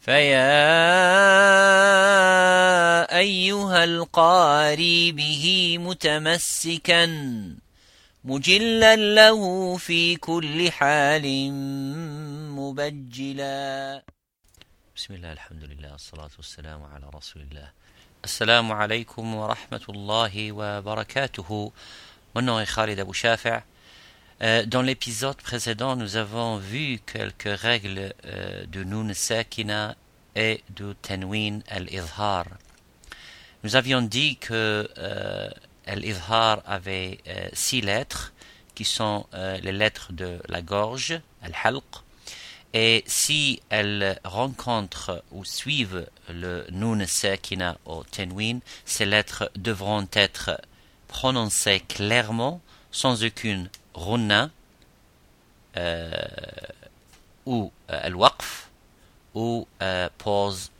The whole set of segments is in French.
فيا أيها القاري به متمسكا مجلا له في كل حال مبجلا بسم الله الحمد لله الصلاة والسلام على رسول الله السلام عليكم ورحمة الله وبركاته est Khalid Abou Shafi'. Euh, dans l'épisode précédent, nous avons vu quelques règles euh, de Nun Sakina et de Tenwin al-Izhar. Nous avions dit que euh, al-Izhar avait euh, six lettres qui sont les lettres de la gorge, al-Halq, et si elles rencontrent ou suivent le Nun Sakina ou Tenwin, ces lettres devront être prononcées clairement, sans aucune euh, ou euh, Al-Waqf ou euh, pause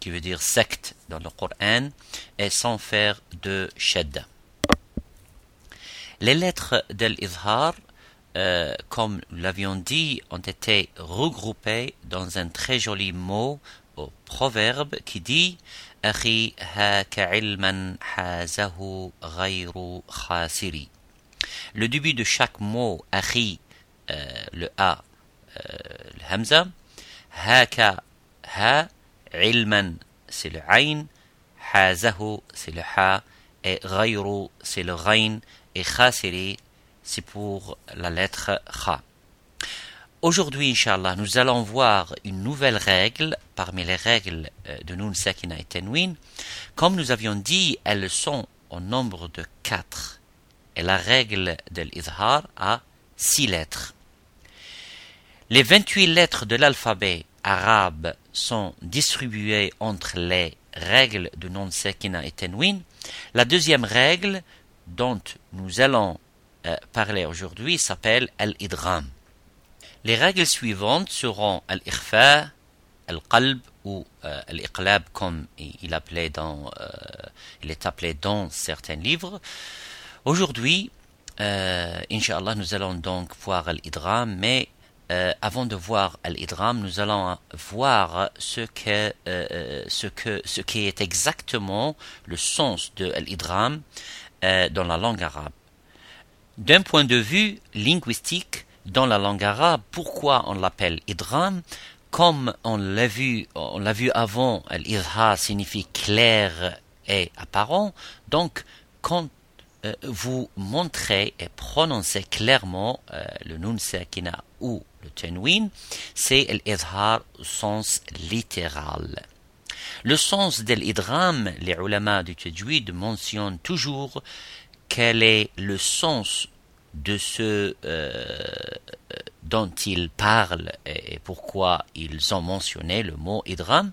qui veut dire secte dans le Coran et sans faire de shadda. Les lettres de l'Izhar, comme nous l'avions dit, ont été regroupées dans un très joli mot au proverbe qui dit « Akhi ilman hazahu ghayru khasiri » le début de chaque mot, akhi, euh, le A, euh, le hamza, haka, ha, ilman, c'est le ayn, hazahu, c'est le ha, et c'est le ghayn, et khasiri, c'est pour la lettre kha. Aujourd'hui, Inch'Allah, nous allons voir une nouvelle règle parmi les règles euh, de Nun Sakina et Tenwin. Comme nous avions dit, elles sont au nombre de quatre et la règle de l'izhar a six lettres. Les 28 lettres de l'alphabet arabe sont distribuées entre les règles de non sekina et tenwin. La deuxième règle dont nous allons euh, parler aujourd'hui s'appelle al-idram. Les règles suivantes seront al-ikhfa, al-qalb ou euh, al-iqlab comme il, euh, il est appelé dans certains livres. Aujourd'hui, euh, Inch'Allah, nous allons donc voir l'idram, mais euh, avant de voir l'idram, nous allons voir euh, ce que, ce qui est exactement le sens de l'idram euh, dans la langue arabe. D'un point de vue linguistique, dans la langue arabe, pourquoi on l'appelle idram Comme on l'a vu, on l'a vu avant, l'idha signifie clair et apparent. Donc, quand vous montrez et prononcez clairement euh, le nun sakina ou le tenwin, c'est l'izhar au sens littéral. Le sens de l'idram, les ulama du tajwid mentionnent toujours quel est le sens de ce euh, dont ils parlent et pourquoi ils ont mentionné le mot idram.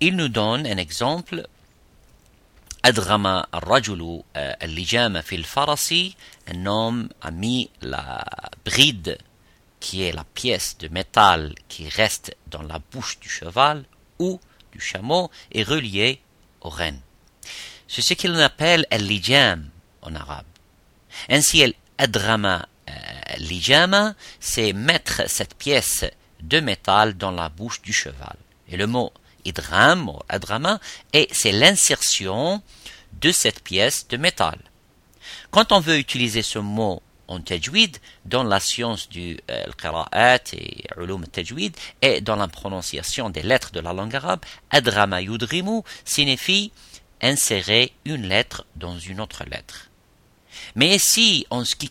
Ils nous donnent un exemple أدغم الرجل اللجام في الفرس un homme a mis la bride qui est la pièce de métal qui reste dans la bouche du cheval ou du chameau est reliée au renne. C'est ce qu'il appelle al-lijam en arabe. Ainsi, al-adrama lijama, c'est mettre cette pièce de métal dans la bouche du cheval. Et le mot idram ou adrama, et c'est l'insertion de cette pièce de métal. Quand on veut utiliser ce mot en tajwid, dans la science du euh, qira'at et ulum tajwid, et dans la prononciation des lettres de la langue arabe, adrama yudrimu signifie insérer une lettre dans une autre lettre. Mais ici, en ce qui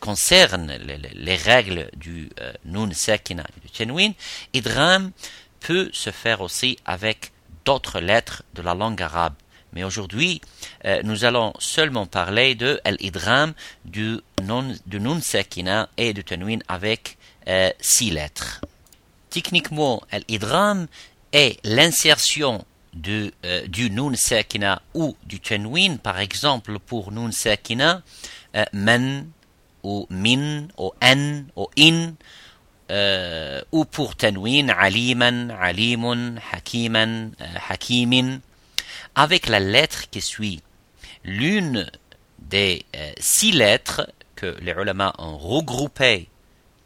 concerne les, les, règles du euh, nun sakina du tenwin, idram peut se faire aussi avec d'autres lettres de la langue arabe. Mais aujourd'hui, euh, nous allons seulement parler de l'idram du, du nun sakina et du tenwin avec euh, six lettres. Techniquement, l'idram est l'insertion du, euh, du nun sakina ou du tenwin, par exemple pour nun sakina, euh, men ou min ou en ou in, euh, ou pour tanwin, aliman, alimun, hakiman, euh, hakimin, avec la lettre qui suit. L'une des euh, six lettres que les ulama ont regroupées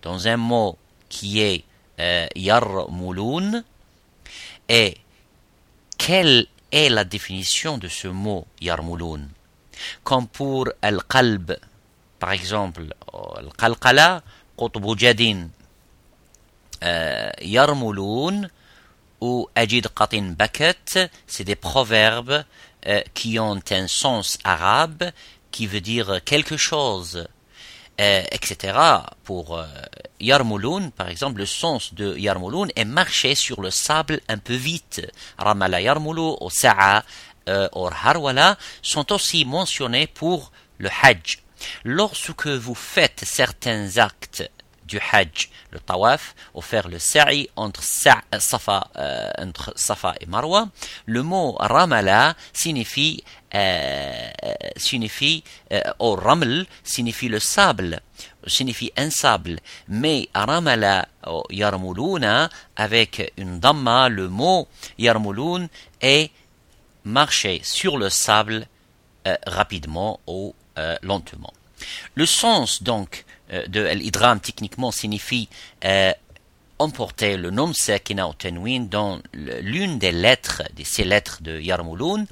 dans un mot qui est euh, yarmulun. Et quelle est la définition de ce mot yarmulun? Comme pour al-qalb, par exemple, al-qalqala, qutbu jadin, euh, yarmulun ou ajid qatin baket, c'est des proverbes euh, qui ont un sens arabe qui veut dire quelque chose, euh, etc. Pour euh, Yarmouloun, par exemple, le sens de Yarmouloun est marcher sur le sable un peu vite. Ramala Yarmoulou, ou Sa'a, ou Harwala sont aussi mentionnés pour le Hajj. Lorsque vous faites certains actes du Hajj, le tawaf, ou le sa'i entre, safa, euh, entre Safa et Marwa, le mot Ramala signifie, euh, signifie euh, ou Raml signifie le sable, signifie un sable, mais Ramala ou Yarmuluna, avec une damma, le mot Yarmulun est marcher sur le sable rapidement ou lentement. Le sens donc de l'idram techniquement signifie euh, emporter le nom sekina ou tenwin dans l'une des lettres, de ces lettres de Yarmouloun,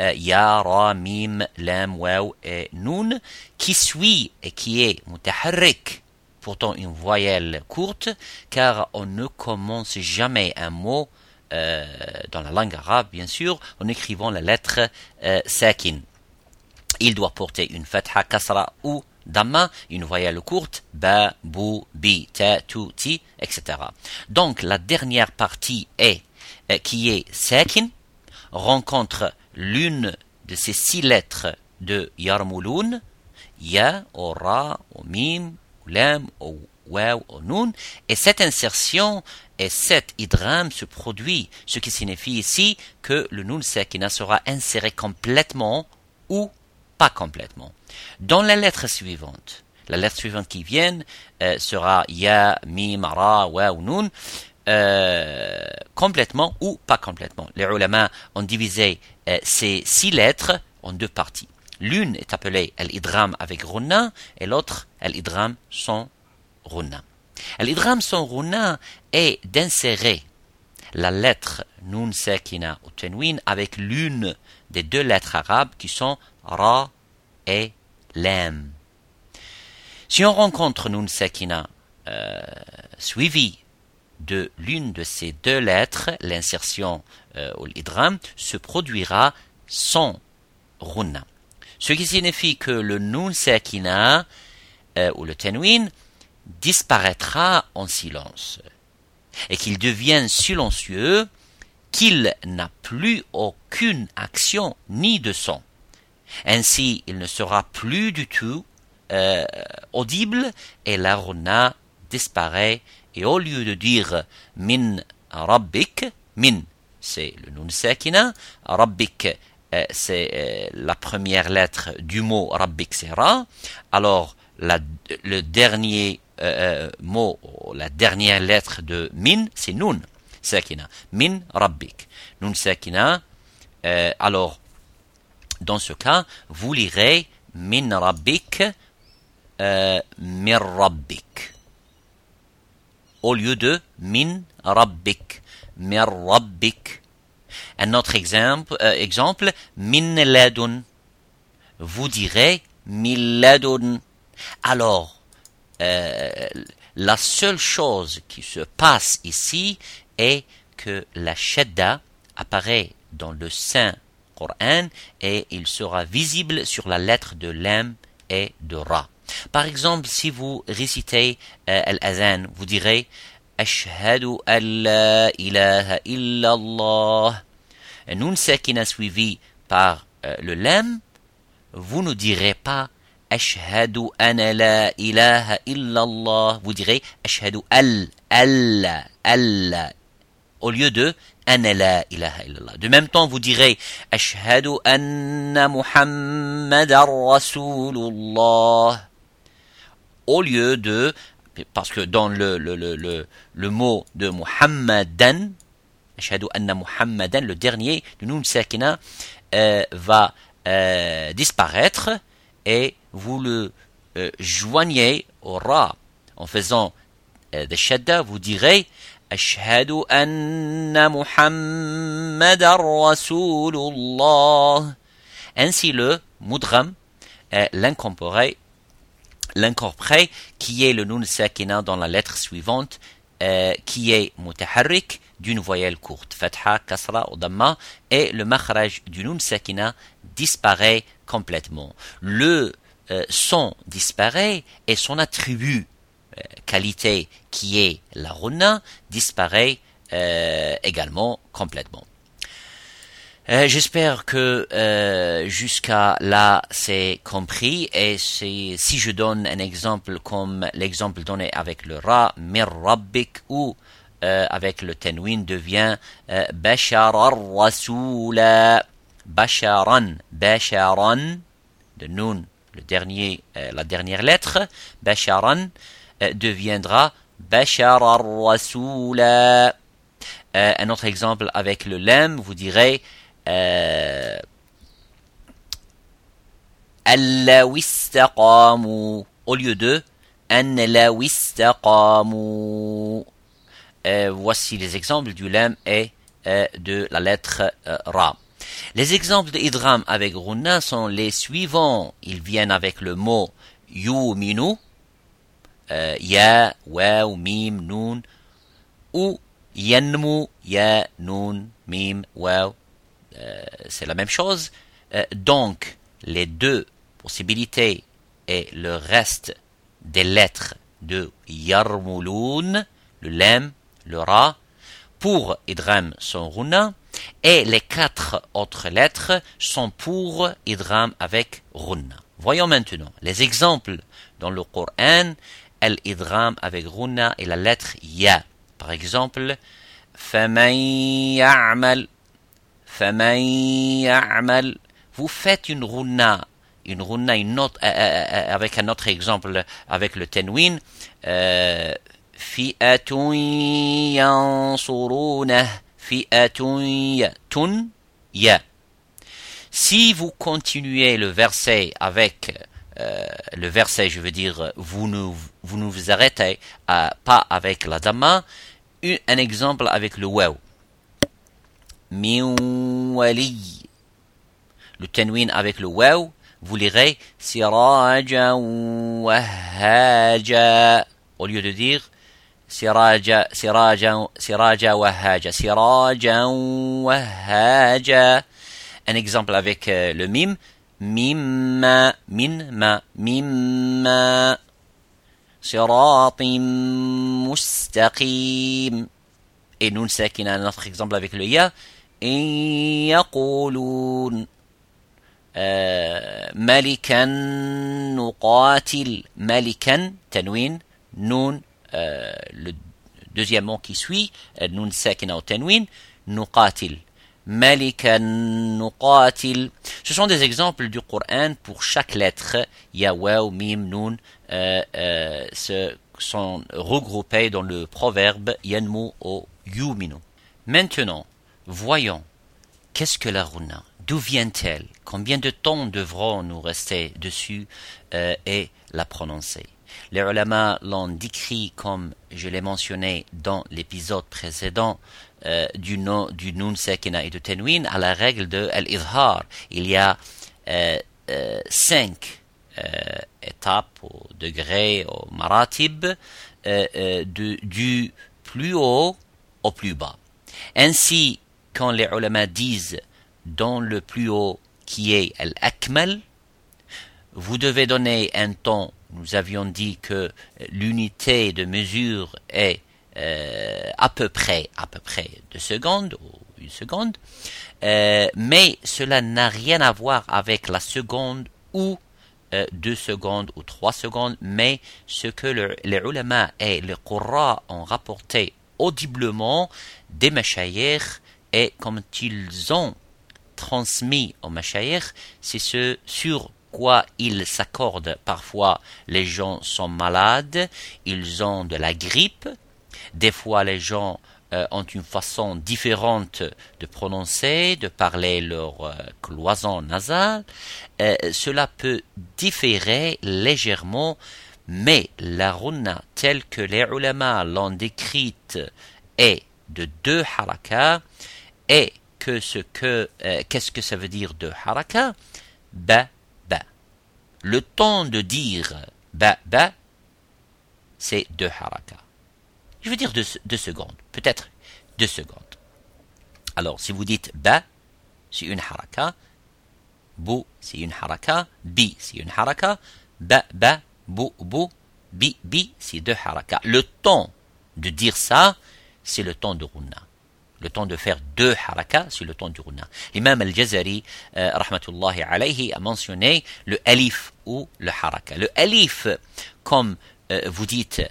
euh, Ya, Ra, Mim, Lam, et Nun, qui suit et qui est mutaharrik, pourtant une voyelle courte, car on ne commence jamais un mot euh, dans la langue arabe, bien sûr, en écrivant la lettre euh, sakin. Il doit porter une fatha, kasra ou Dhamma, une voyelle courte, ba, bu, bi, ta, tu, ti, etc. Donc la dernière partie est, euh, qui est sakin, rencontre l'une de ces six lettres de Yarmulun, ya, ou ra, ou mim, ou lam, ou waw, ou nun, et cette insertion et cet idram se produit, ce qui signifie ici que le nun sakina sera inséré complètement ou pas complètement. Dans la lettre suivante, la lettre suivante qui vient euh, sera ya, mim, ra, wa ou nun, euh, complètement ou pas complètement. Les ulama ont divisé euh, ces six lettres en deux parties. L'une est appelée al-idram avec runa et l'autre al-idram sans runa. Al-idram sans runa est d'insérer la lettre nun sakina ou tenwin avec l'une des deux lettres arabes qui sont ra et lam. Si on rencontre nun sakina euh, suivi de l'une de ces deux lettres, l'insertion euh, ou l'idram se produira sans runa. Ce qui signifie que le nun sakina euh, ou le tenwin disparaîtra en silence et qu'il devienne silencieux, qu'il n'a plus aucune action ni de son. Ainsi, il ne sera plus du tout euh, audible et la runa disparaît et au lieu de dire min rabbik, min c'est le nun sakina, rabbik euh, c'est euh, la première lettre du mot rabbik c'est ra, alors le dernier mot, la dernière lettre de min, c'est nun, sakina. Min rabbik. Nun sakina. Alors, dans ce cas, vous lirez min rabbik, euh, rabbik. Au lieu de min rabbik, mir rabbik. Un autre exemple, euh, exemple min ladun. Vous direz milladun. Alors, euh, la seule chose qui se passe ici est que la shadda apparaît dans le Saint Coran et il sera visible sur la lettre de lam et de ra. Par exemple, si vous récitez euh, al-azan, vous direz Ashhadu la ilaha illallah. Nun sakina suivi par euh, le lam, vous ne direz pas Ashhadu an la ilaha illallah. Vous direz Ashhadu al, al, al. Au lieu de la ilaha illallah. De même temps, vous direz Ashhadu anna Muhammadan Rasulullah. Au lieu de, parce que dans le, le, le, le, mot de Muhammadan, Ashhadu anna Muhammadan, le dernier, le nun sakina, euh, va euh, disparaître et vous le euh, joignez au ra en faisant de shadda, vous direz Anna Muhammadar Rasulullah. Ainsi le mudram, euh, l'incorporé, qui est le nun sakina dans la lettre suivante, euh, qui est mutaharrik d'une voyelle courte, fatha, kasra ou damma, et le makhraj du nun sakina disparaît complètement. Le euh, son disparaît et son attribut qualité qui est la runa disparaît euh, également complètement. J'espère que jusqu'à là c'est compris et si je donne un exemple comme l'exemple donné avec le ra, mir rabbik ou avec le tenwin devient bashar rasula basharan basharan de nun le dernier, euh, la dernière lettre, Basharan, euh, deviendra Bashar al-Rasula. Euh, un autre exemple avec le lem, vous direz euh, au lieu de euh, voici les exemples du lem et de la lettre Ra. Les exemples d'idram avec runa sont les suivants. Ils viennent avec le mot yuminu, euh, ya, ou mim, nun, ou yanmu, ya, nun, mim, waw. C'est la même chose. Euh, donc, les deux possibilités et le reste des lettres de yarmulun, le lem, le ra, pour idram sont runa, et les quatre autres lettres sont pour idram avec runna. Voyons maintenant les exemples dans le Coran, al idram avec runa et la lettre ya. Par exemple, faman ya'mal, ya'mal. Vous faites une runa, une runa, une note euh, euh, euh, euh, avec un autre exemple avec le tenwin. Euh, tun ya. Si vous continuez le verset avec euh, le verset, je veux dire, vous ne vous, arrêtez pas avec la dhamma, hein, un exemple avec le waw. Miwali. Le tanwin avec le waw, vous lirez siraja wahaja. Au lieu de dire siraja, siraja, siraja wahaja, siraja wahaja. Un exemple avec euh, le mime. مما مما مما صراط مستقيم. Et nous sakina notre exemple avec le ان يقولون آه، ملكا نقاتل. ملكا تنوين. نون لو le deuxième mot آه، نون ساكنة أو تنوين. نقاتل. Ce sont des exemples du Coran pour chaque lettre. Yawaw, mim, nun, euh, euh, sont regroupés dans le proverbe yanmu ou yuminu. Maintenant, voyons, qu'est-ce que la runa? D'où vient-elle? Combien de temps devrons-nous rester dessus euh, et la prononcer? Les ulama l'ont décrit comme je l'ai mentionné dans l'épisode précédent euh, du, nom, du nun sekina et de tenwin à la règle de al-izhar. Il y a euh, euh, cinq étapes au degré, au maratib, de, du plus haut au plus bas. Ainsi, quand les ulama disent dans le plus haut qui est al-akmal, vous devez donner un ton nous avions dit que l'unité de mesure est euh, à peu près à peu près deux secondes ou une seconde, euh, mais cela n'a rien à voir avec la seconde ou euh, deux secondes ou trois secondes, mais ce que les ulama et les qurra ont rapporté audiblement des mashayikh et comme ils ont transmis aux mashayikh, c'est ce sur quoi ils s'accordent. Parfois, les gens sont malades, ils ont de la grippe. Des fois, les gens euh, ont une façon différente de prononcer, de parler leur euh, cloison nasale. Euh, cela peut différer légèrement, Mais la runna telle que les ulama l'ont décrite est de deux harakas et que ce que qu'est-ce que ça veut dire de haraka? Ba ba. Le temps de dire ba ba c'est deux haraka je veux dire deux, secondes peut-être deux secondes alors si vous dites ba c'est une haraka bu c'est une haraka bi c'est une haraka ba ba bu bu bi bi c'est deux haraka le temps de dire ça c'est le temps de Runa. Le temps de faire deux harakas, c'est le temps du Runa. L'imam al-Jazari, euh, rahmatullahi alayhi, a mentionné le alif ou le haraka. Le alif, comme euh, vous dites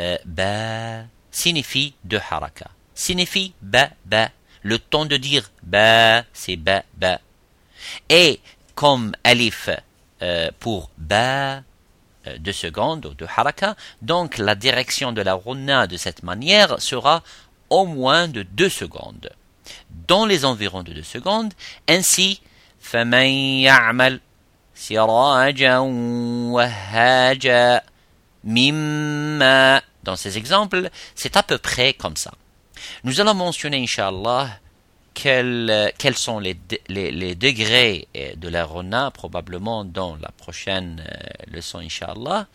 euh, ba, signifie deux harakas. Signifie ba, ba. Le temps de dire ba, c'est ba, ba. Et comme alif pour ba, deux secondes ou deux haraka, donc la direction de la runa de cette manière sera au moins de deux secondes. Dans les environs de deux secondes, ainsi, dans ces exemples, c'est à peu près comme ça. Nous allons mentionner, Inch'Allah, quels, quels sont les, degrés euh, de la Rona, probablement dans la prochaine euh, leçon, Inch'Allah,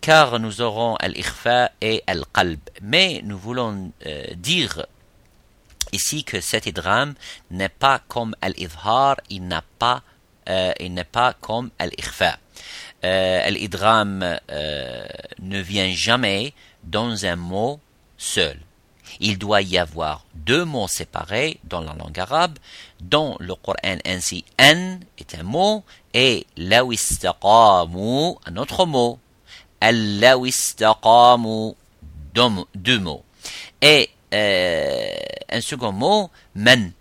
car nous aurons Al-Ikhfa et Al-Qalb. Mais nous voulons euh, dire ici que cet idram n'est pas comme Al-Idhar, il n'est pas comme Al-Ikhfa. Al-Idram ne vient jamais dans un mot seul il doit y avoir deux mots séparés dans la langue arabe. Dans le Coran ainsi, an est un mot et lawistaqamu un autre mot. Al-lawistaqamu deux mots. Et euh, un second mot, man.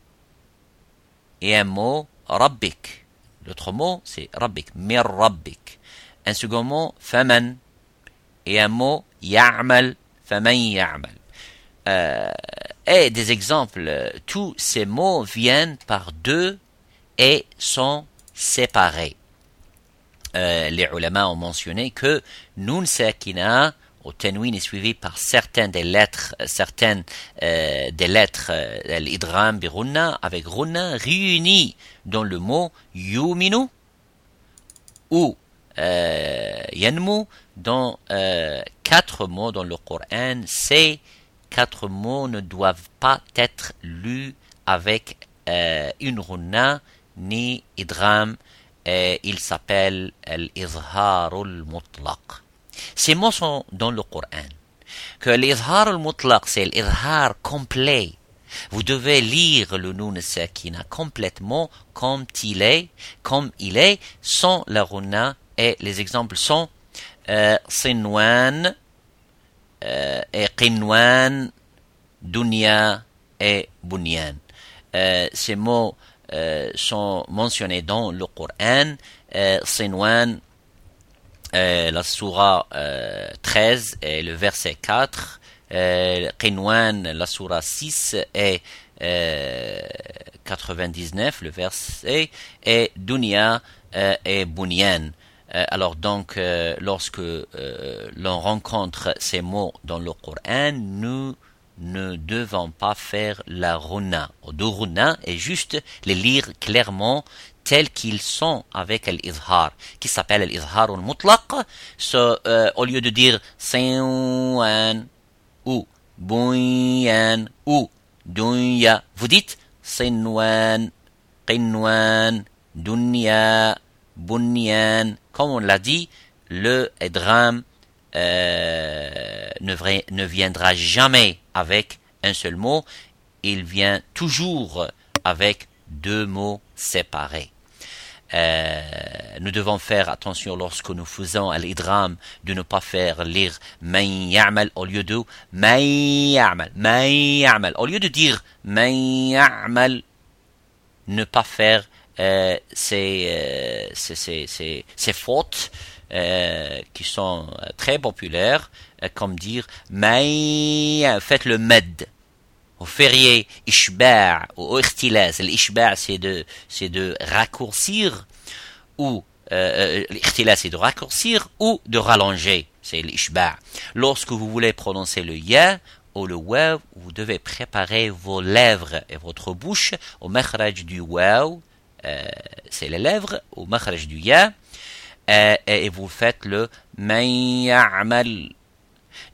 Et un mot, rabbik. L'autre mot, c'est rabbik, mir rabbik. Un second mot, faman. Et un mot, ya'mal, faman ya'mal. Euh, et des exemples, tous ces mots viennent par deux et sont séparés. Euh, les ulama ont mentionné que nun sakina au tenwin est suivi par certaines des lettres, certaines euh, des lettres euh, l'idram birunna avec runna réunies dans le mot yuminu ou euh, yanmu dans euh, quatre mots dans le Coran c'est quatre mots ne doivent pas être lus avec euh, une runa ni idram. Il s'appelle l'izharul mutlaq. Ces mots sont dans le Coran. Que l'izharul mutlaq, c'est l'izhar complet. Vous devez lire le nun sakina complètement comme il est, comme il est, sans la runa. Et les exemples sont euh, sinwan, euh, et Qinwan, Dunya et Bunyan. Euh, ces mots euh, sont mentionnés dans le Coran. Euh, Sinwan, la surah 13 et le verset 4. Qinwan, la surah 6 et 99, le verset. Et Dunya et Bunyan. Euh, alors donc, euh, lorsque euh, l'on rencontre ces mots dans le Coran, nous ne devons pas faire la runa. Le runa est juste les lire clairement tels qu'ils sont avec l'izhar, qui s'appelle l'izhar al-mutlaq. So, au lieu de dire sinwan ou bunyan ou dunya, vous dites sinwan, qinwan, dunya, bunyan, comme on l'a dit, le drame euh, ne, viendra jamais avec un seul mot, il vient toujours avec deux mots séparés. Euh, nous devons faire attention lorsque nous faisons l'idram de ne pas faire lire man ya'mal au lieu de man ya'mal. Au lieu de dire man ya'mal, ne pas faire euh, ces, ces, fautes euh, qui sont très populaires, euh, comme dire mais faites le med au férié ishba' ou ikhtilaz. L'ishba' c'est de c'est de raccourcir ou euh, c'est de raccourcir ou de rallonger. c'est l'ishba. Lorsque vous voulez prononcer le ya ou le waw, vous devez préparer vos lèvres et votre bouche au makhraj du waw, euh, c'est les lèvres, au makhraj du ya, euh, et vous faites le man ya'mal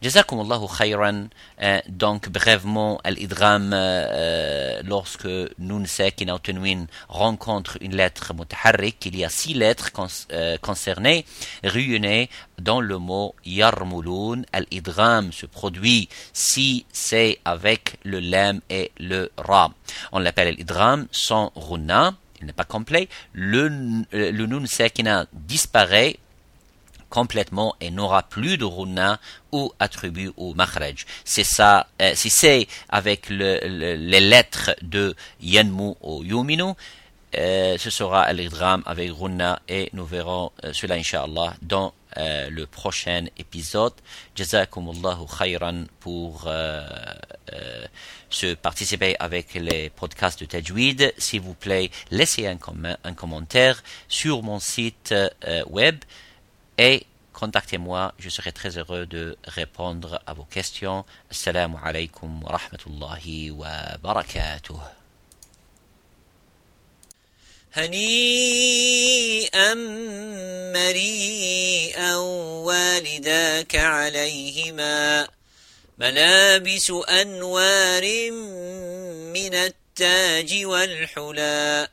Allahu khayran. Euh, donc, brièvement, l'idram, euh, lorsque Nun Sakin Tanwin rencontre une lettre mutaharrik, il y a six lettres euh, concernées, réunies dans le mot yarmulun. L'idram se produit si c'est avec le lem et le ra. On l'appelle l'idram sans runa. N'est pas complet. Le, le Nun Sakina disparaît complètement et n'aura plus de runa ou attribut au makhraj. C'est ça, euh, si c'est avec le, les lettres de yanmu ou yuminu, euh, ce sera l'idram avec runa et nous verrons euh, cela inshallah dans euh, le prochain épisode. Jazakumullahu khayran pour euh, euh, se participer avec les podcasts de Tajweed. S'il vous plaît, laissez un, un commentaire sur mon site web et contactez-moi, je serai très heureux de répondre à vos questions. Assalamu alaikum wa rahmatullahi wa barakatuh. هنيئا مريئا والداك عليهما ملابس أنوار من التاج والحلى